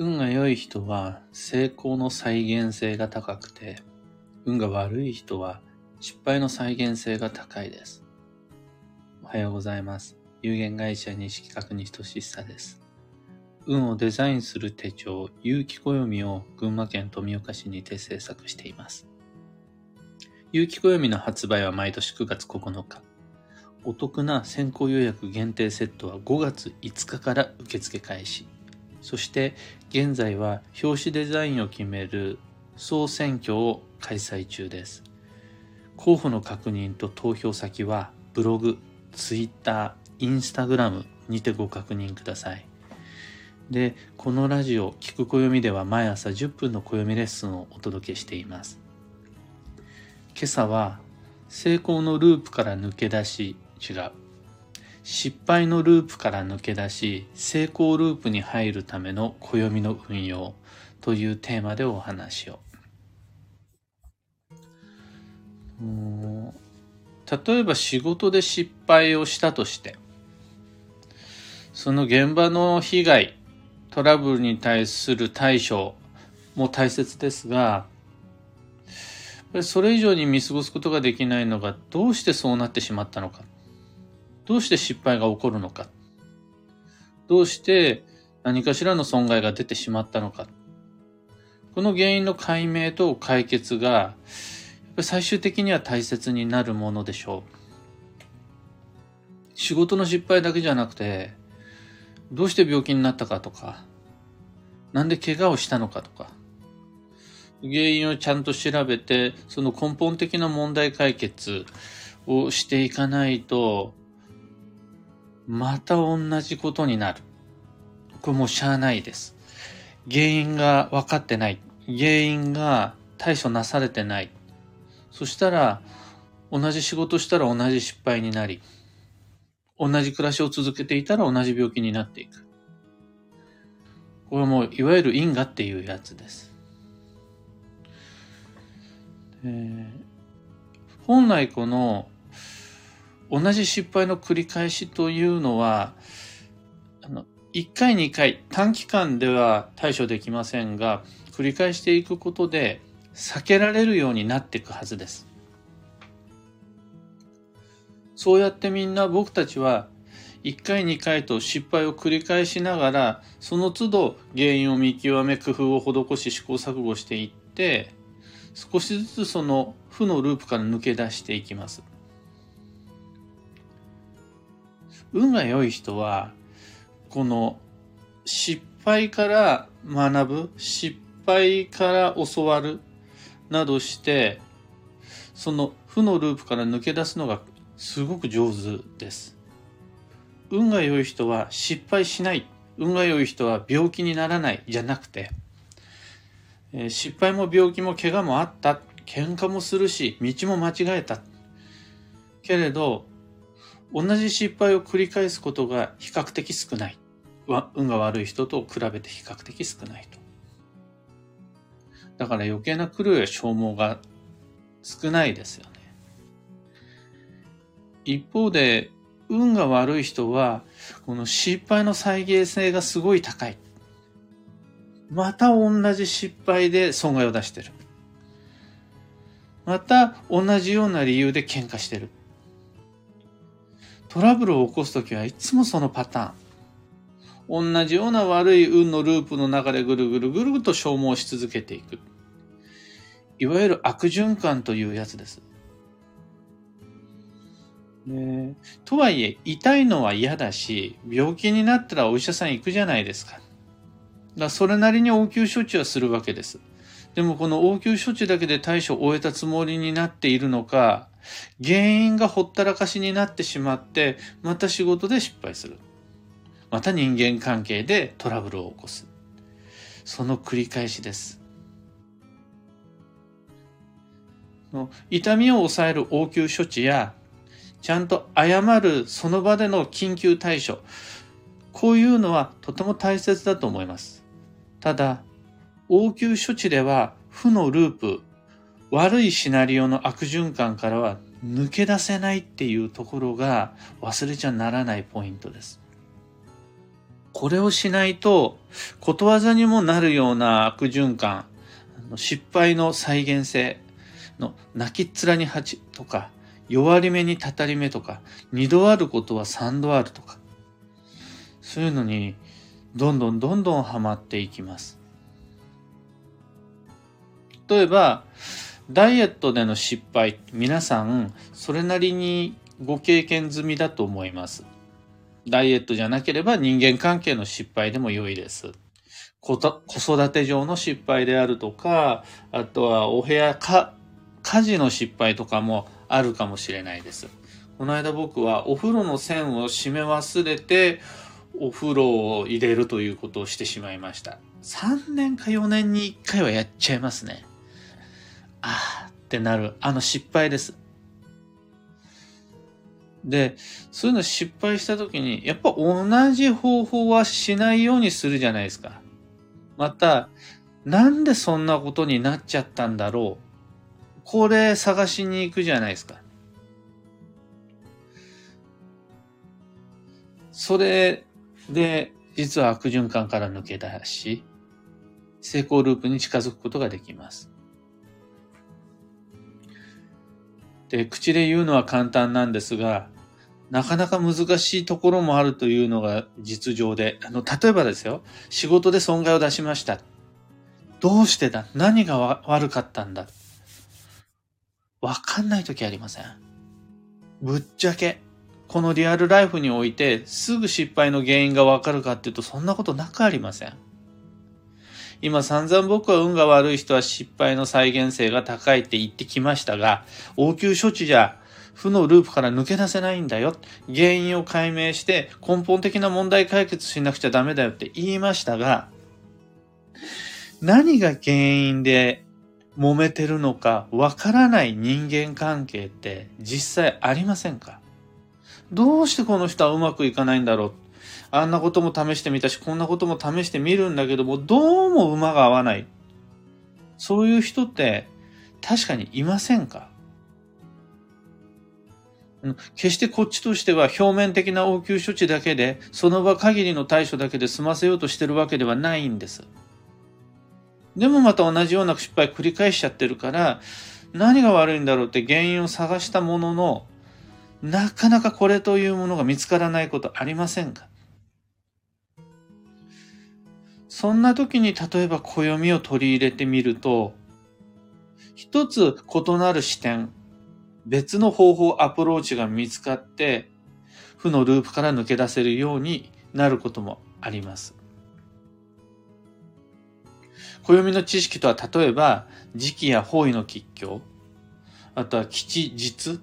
運が良い人は成功の再現性が高くて、運が悪い人は失敗の再現性が高いです。おはようございます。有限会社西企画に等しさです。運をデザインする手帳、有機暦を群馬県富岡市にて制作しています。有機暦の発売は毎年9月9日。お得な先行予約限定セットは5月5日から受付開始。そして現在は表紙デザインを決める総選挙を開催中です。候補の確認と投票先はブログ、ツイッター、インスタグラムにてご確認ください。で、このラジオ、聞く暦では毎朝10分の暦レッスンをお届けしています。今朝は、成功のループから抜け出し、違う。失敗のループから抜け出し、成功ループに入るための暦の運用というテーマでお話を。例えば仕事で失敗をしたとして、その現場の被害、トラブルに対する対処も大切ですが、それ以上に見過ごすことができないのがどうしてそうなってしまったのか。どうして失敗が起こるのか。どうして何かしらの損害が出てしまったのか。この原因の解明と解決が、最終的には大切になるものでしょう。仕事の失敗だけじゃなくて、どうして病気になったかとか、なんで怪我をしたのかとか、原因をちゃんと調べて、その根本的な問題解決をしていかないと、また同じことになる。これもうしゃあないです。原因が分かってない。原因が対処なされてない。そしたら、同じ仕事したら同じ失敗になり、同じ暮らしを続けていたら同じ病気になっていく。これもう、いわゆる因果っていうやつです。え、本来この同じ失敗の繰り返しというのは、あの、1回2回短期間では対処できませんが、繰り返していくことで避けられるようになっていくはずです。そうやってみんな僕たちは1回2回と失敗を繰り返しながら、その都度原因を見極め工夫を施し試行錯誤していって、少しずつその負のループから抜け出していきます。運が良い人は、この失敗から学ぶ、失敗から教わるなどして、その負のループから抜け出すのがすごく上手です。運が良い人は失敗しない。運が良い人は病気にならないじゃなくて、えー、失敗も病気も怪我もあった。喧嘩もするし、道も間違えた。けれど、同じ失敗を繰り返すことが比較的少ない。運が悪い人と比べて比較的少ないと。だから余計な苦労や消耗が少ないですよね。一方で、運が悪い人は、この失敗の再現性がすごい高い。また同じ失敗で損害を出してる。また同じような理由で喧嘩してる。トラブルを起こすときはいつもそのパターン。同じような悪い運のループの中でぐるぐるぐると消耗し続けていく。いわゆる悪循環というやつです。ね、とはいえ、痛いのは嫌だし、病気になったらお医者さん行くじゃないですか。だそれなりに応急処置はするわけです。でもこの応急処置だけで対処を終えたつもりになっているのか、原因がほったらかしになってしまって、また仕事で失敗する。また人間関係でトラブルを起こす。その繰り返しです。痛みを抑える応急処置や、ちゃんと謝るその場での緊急対処。こういうのはとても大切だと思います。ただ、応急処置では負のループ、悪いシナリオの悪循環からは抜け出せないっていうところが忘れちゃならないポイントです。これをしないと、ことわざにもなるような悪循環、失敗の再現性の泣きっ面に蜂とか、弱り目にたたり目とか、二度あることは三度あるとか、そういうのにどんどんどんどんハマっていきます。例えば、ダイエットでの失敗、皆さん、それなりにご経験済みだと思います。ダイエットじゃなければ人間関係の失敗でも良いです。子育て上の失敗であるとか、あとはお部屋か、家事の失敗とかもあるかもしれないです。この間僕はお風呂の線を閉め忘れて、お風呂を入れるということをしてしまいました。3年か4年に1回はやっちゃいますね。ああってなる、あの失敗です。で、そういうの失敗した時に、やっぱ同じ方法はしないようにするじゃないですか。また、なんでそんなことになっちゃったんだろう。これ探しに行くじゃないですか。それで、実は悪循環から抜け出し、成功ループに近づくことができます。で、口で言うのは簡単なんですが、なかなか難しいところもあるというのが実情で、あの、例えばですよ、仕事で損害を出しました。どうしてだ？何が悪かったんだ？わかんない時ありません。ぶっちゃけ、このリアルライフにおいて、すぐ失敗の原因がわかるかっていうと、そんなことなくありません。今散々僕は運が悪い人は失敗の再現性が高いって言ってきましたが、応急処置じゃ負のループから抜け出せないんだよ。原因を解明して根本的な問題解決しなくちゃダメだよって言いましたが、何が原因で揉めてるのかわからない人間関係って実際ありませんか？どうしてこの人はうまくいかないんだろう？あんなことも試してみたし、こんなことも試してみるんだけども、どうも馬が合わない。そういう人って確かにいませんか？決してこっちとしては表面的な応急処置だけで、その場限りの対処だけで済ませようとしてるわけではないんです。でもまた同じような失敗繰り返しちゃってるから、何が悪いんだろうって原因を探したものの、なかなかこれというものが見つからないことありませんか？そんな時に例えば暦を取り入れてみると、一つ異なる視点、別の方法、アプローチが見つかって、負のループから抜け出せるようになることもあります。暦の知識とは例えば、時期や方位の吉凶、あとは吉日、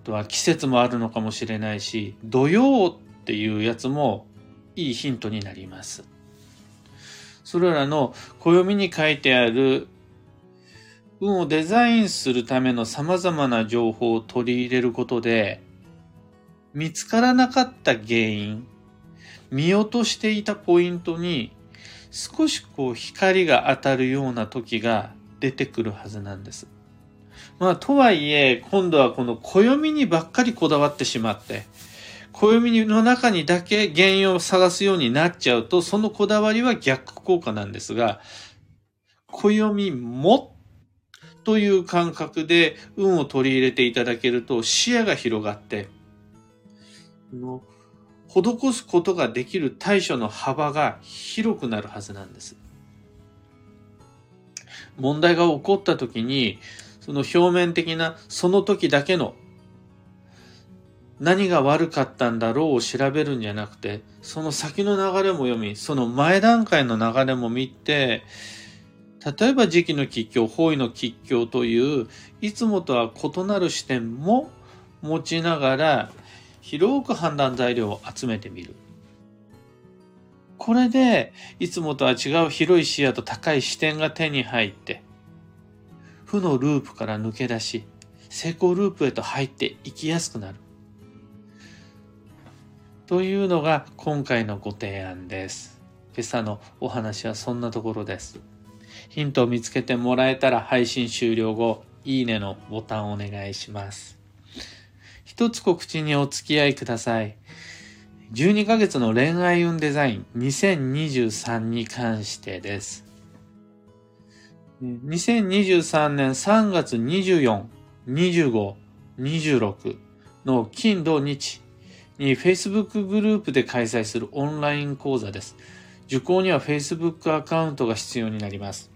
あとは季節もあるのかもしれないし、土曜っていうやつもいいヒントになります。それらの暦に書いてある運をデザインするための様々な情報を取り入れることで、見つからなかった原因、見落としていたポイントに少しこう光が当たるような時が出てくるはずなんです。まあ、とはいえ、今度はこの暦にばっかりこだわってしまって、暦の中にだけ原因を探すようになっちゃうと、そのこだわりは逆効果なんですが、暦もという感覚で運を取り入れていただけると視野が広がって、の施すことができる対処の幅が広くなるはずなんです。問題が起こった時に、その表面的なその時だけの何が悪かったんだろうを調べるんじゃなくて、その先の流れも読み、その前段階の流れも見て、例えば時期の吉凶、方位の吉凶という、いつもとは異なる視点も持ちながら、広く判断材料を集めてみる。これで、いつもとは違う広い視野と高い視点が手に入って、負のループから抜け出し、成功ループへと入っていきやすくなる。というのが今回のご提案です。今朝のお話はそんなところです。ヒントを見つけてもらえたら配信終了後、いいねのボタンをお願いします。一つ告知にお付き合いください。12ヶ月の恋愛運デザイン2023に関してです。2023年3月24、25、26の金土日に Facebook グループで開催するオンライン講座です。受講には Facebook アカウントが必要になります。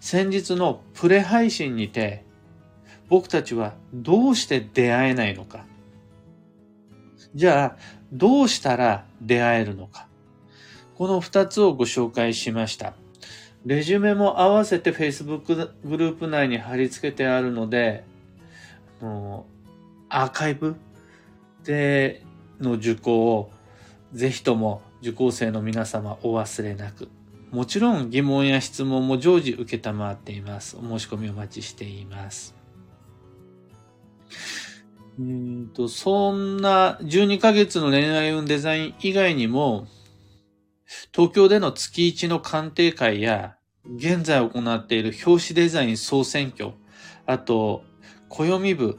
先日のプレ配信にて僕たちはどうして出会えないのか。じゃあ、どうしたら出会えるのか。この二つをご紹介しました。レジュメも合わせて Facebook グループ内に貼り付けてあるので、もうアーカイブでの受講をぜひとも受講生の皆様お忘れなく。もちろん疑問や質問も常時受けっています。お申し込みお待ちしています。うんと、そんな12ヶ月の恋愛運デザイン以外にも、東京での月1の鑑定会や、現在行っている表紙デザイン総選挙、あと、暦部、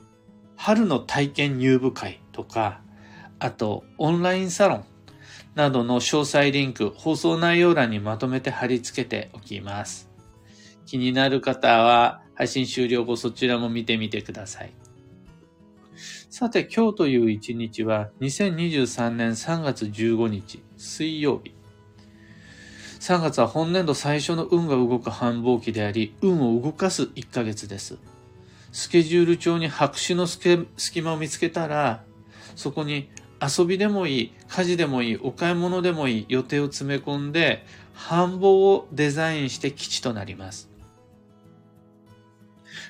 春の体験入部会とか、あと、オンラインサロンなどの詳細リンク、放送内容欄にまとめて貼り付けておきます。気になる方は、配信終了後そちらも見てみてください。さて、今日という一日は2023年3月15日、水曜日。3月は本年度最初の運が動く繁忙期であり、運を動かす1ヶ月です。スケジュール帳に白紙の隙間を見つけたら、そこに遊びでもいい、家事でもいい、お買い物でもいい予定を詰め込んで、繁忙をデザインして基地となります。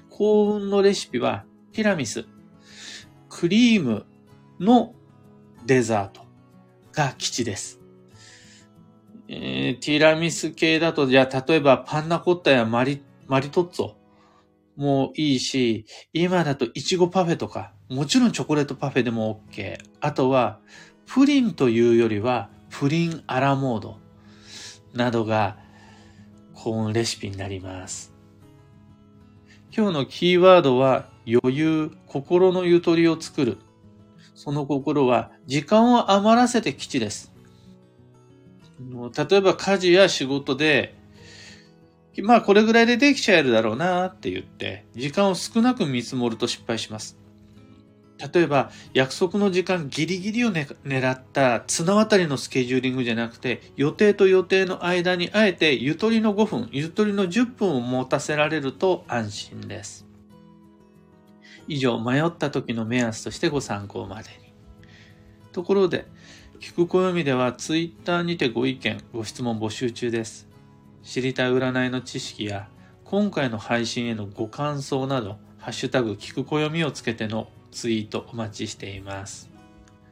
幸運のレシピはティラミス、クリームのデザートが基地です。えー、ティラミス系だと、じゃあ例えばパンナコッタやマリ、マリトッツォもいいし、今だとイチゴパフェとか、もちろんチョコレートパフェでも OK。あとは、プリンというよりは、プリンアラモードなどが幸運レシピになります。今日のキーワードは余裕、心のゆとりを作る。その心は時間を余らせて基地です。例えば家事や仕事で、まあこれぐらいでできちゃえるだろうなって言って、時間を少なく見積もると失敗します。例えば約束の時間ギリギリを、ね、狙った綱渡りのスケジューリングじゃなくて予定と予定の間にあえてゆとりの5分ゆとりの10分を持たせられると安心です。以上迷った時の目安としてご参考までに。ところで聞く暦ではツイッターにてご意見ご質問募集中です。知りたい占いの知識や今回の配信へのご感想などハッシュタグ聞く暦をつけてのツイートお待ちしています。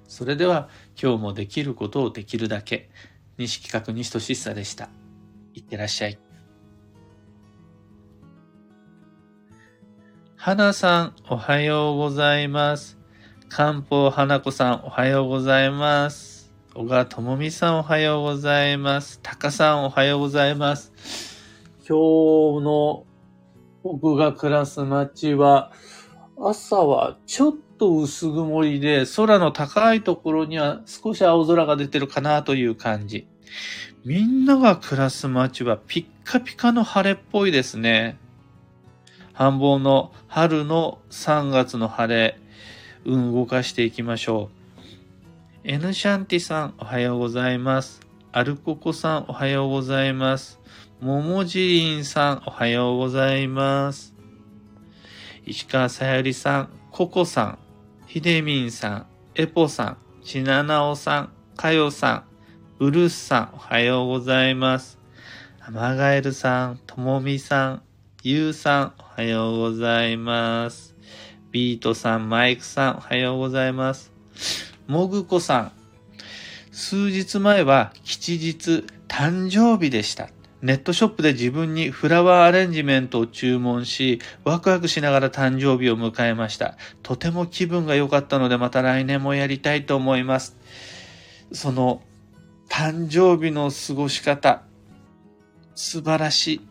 それでは今日もできることをできるだけ西企画西俊久でした。いってらっしゃい。花さん、おはようございます。漢方花子さん、おはようございます。小川智美さん、おはようございます。タカさん、おはようございます。今日の僕が暮らす街は、朝はちょっと薄曇りで、空の高いところには少し青空が出てるかなという感じ。みんなが暮らす街はピッカピカの晴れっぽいですね。繁忙の春の3月の晴れ、運動かしていきましょう。エヌシャンティさん、おはようございます。アルココさん、おはようございます。ももじりんさん、おはようございます。石川さゆりさん、ココさん、ひでみんさん、エポさん、ちななおさん、かよさん、ブルースさん、おはようございます。アマガエルさん、ともみさん、ゆうさん、おはようございます。ビートさん、マイクさん、おはようございます。もぐこさん、数日前は吉日誕生日でした。ネットショップで自分にフラワーアレンジメントを注文し、ワクワクしながら誕生日を迎えました。とても気分が良かったのでまた来年もやりたいと思います。その誕生日の過ごし方、素晴らしい。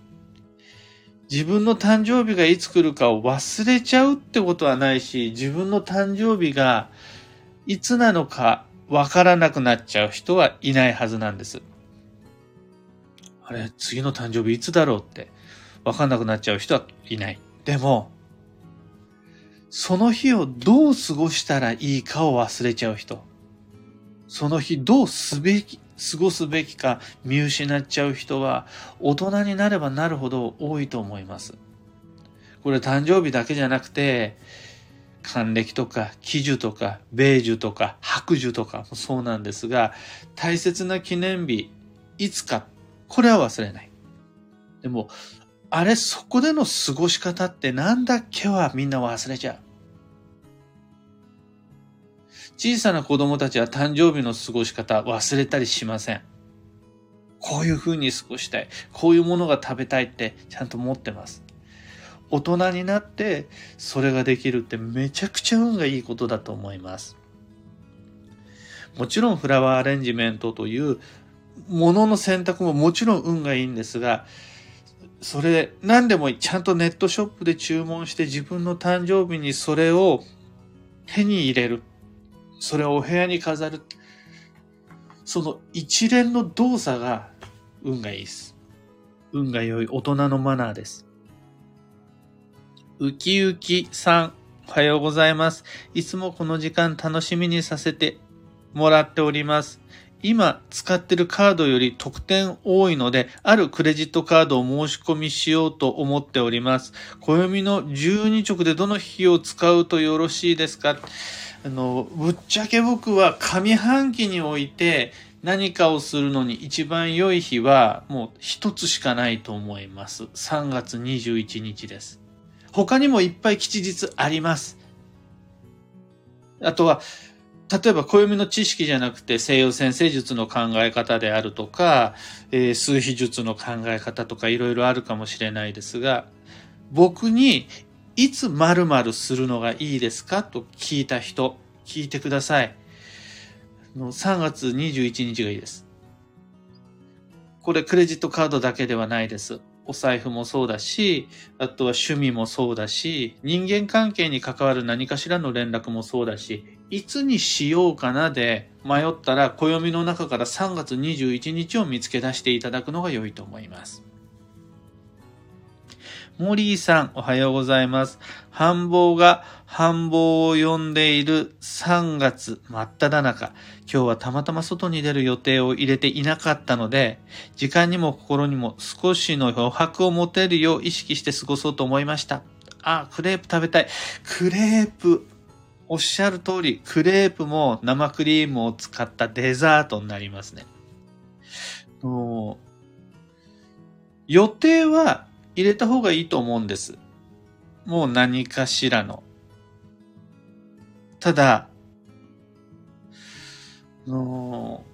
自分の誕生日がいつ来るかを忘れちゃうってことはないし、自分の誕生日がいつなのかわからなくなっちゃう人はいないはずなんです。あれ、次の誕生日いつだろうってわかんなくなっちゃう人はいない。でも、その日をどう過ごしたらいいかを忘れちゃう人。その日どうすべき、過ごすべきか見失っちゃう人は大人になればなるほど多いと思います。これ誕生日だけじゃなくて、還暦とか喜寿とか米寿とか白寿とかもそうなんですが、大切な記念日、いつか、これは忘れない。でも、あれ、そこでの過ごし方ってなんだっけはみんな忘れちゃう。小さな子供たちは誕生日の過ごし方忘れたりしません。こういう風に過ごしたい。こういうものが食べたいってちゃんと持ってます。大人になってそれができるってめちゃくちゃ運がいいことだと思います。もちろんフラワーアレンジメントというもの選択ももちろん運がいいんですが、それ何でもいい。ちゃんとネットショップで注文して自分の誕生日にそれを手に入れる。それをお部屋に飾る。その一連の動作が運がいいです。運が良い大人のマナーです。うきうきさん、おはようございます。いつもこの時間楽しみにさせてもらっております。今使ってるカードより得点多いので、あるクレジットカードを申し込みしようと思っております。暦の12直でどの日を使うとよろしいですか？あの、ぶっちゃけ僕は上半期において何かをするのに一番良い日はもう一つしかないと思います。3月21日です。他にもいっぱい吉日あります。あとは、例えば暦の知識じゃなくて西洋先生術の考え方であるとか、えー、数秘術の考え方とかいろいろあるかもしれないですが、僕にいつ〇〇するのがいいですかと聞いた人、聞いてください。3月21日がいいです。これクレジットカードだけではないです。お財布もそうだし、あとは趣味もそうだし、人間関係に関わる何かしらの連絡もそうだし、いつにしようかなで迷ったら暦の中から3月21日を見つけ出していただくのが良いと思います。モリーさん、おはようございます。繁忙が繁忙を呼んでいる3月真っ只中。今日はたまたま外に出る予定を入れていなかったので、時間にも心にも少しの余白を持てるよう意識して過ごそうと思いました。あ、クレープ食べたい。クレープ。おっしゃる通り、クレープも生クリームを使ったデザートになりますね。予定は入れた方がいいと思うんです。もう何かしらの。ただ、の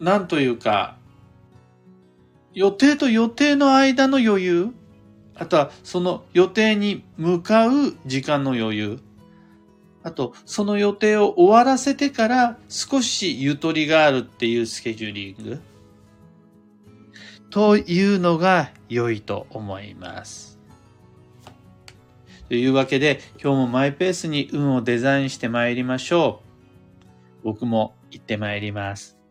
なんというか、予定と予定の間の余裕、あとはその予定に向かう時間の余裕、あとその予定を終わらせてから少しゆとりがあるっていうスケジューリング。というのが良いと思います。というわけで今日もマイペースに運をデザインして参りましょう。僕も行って参ります。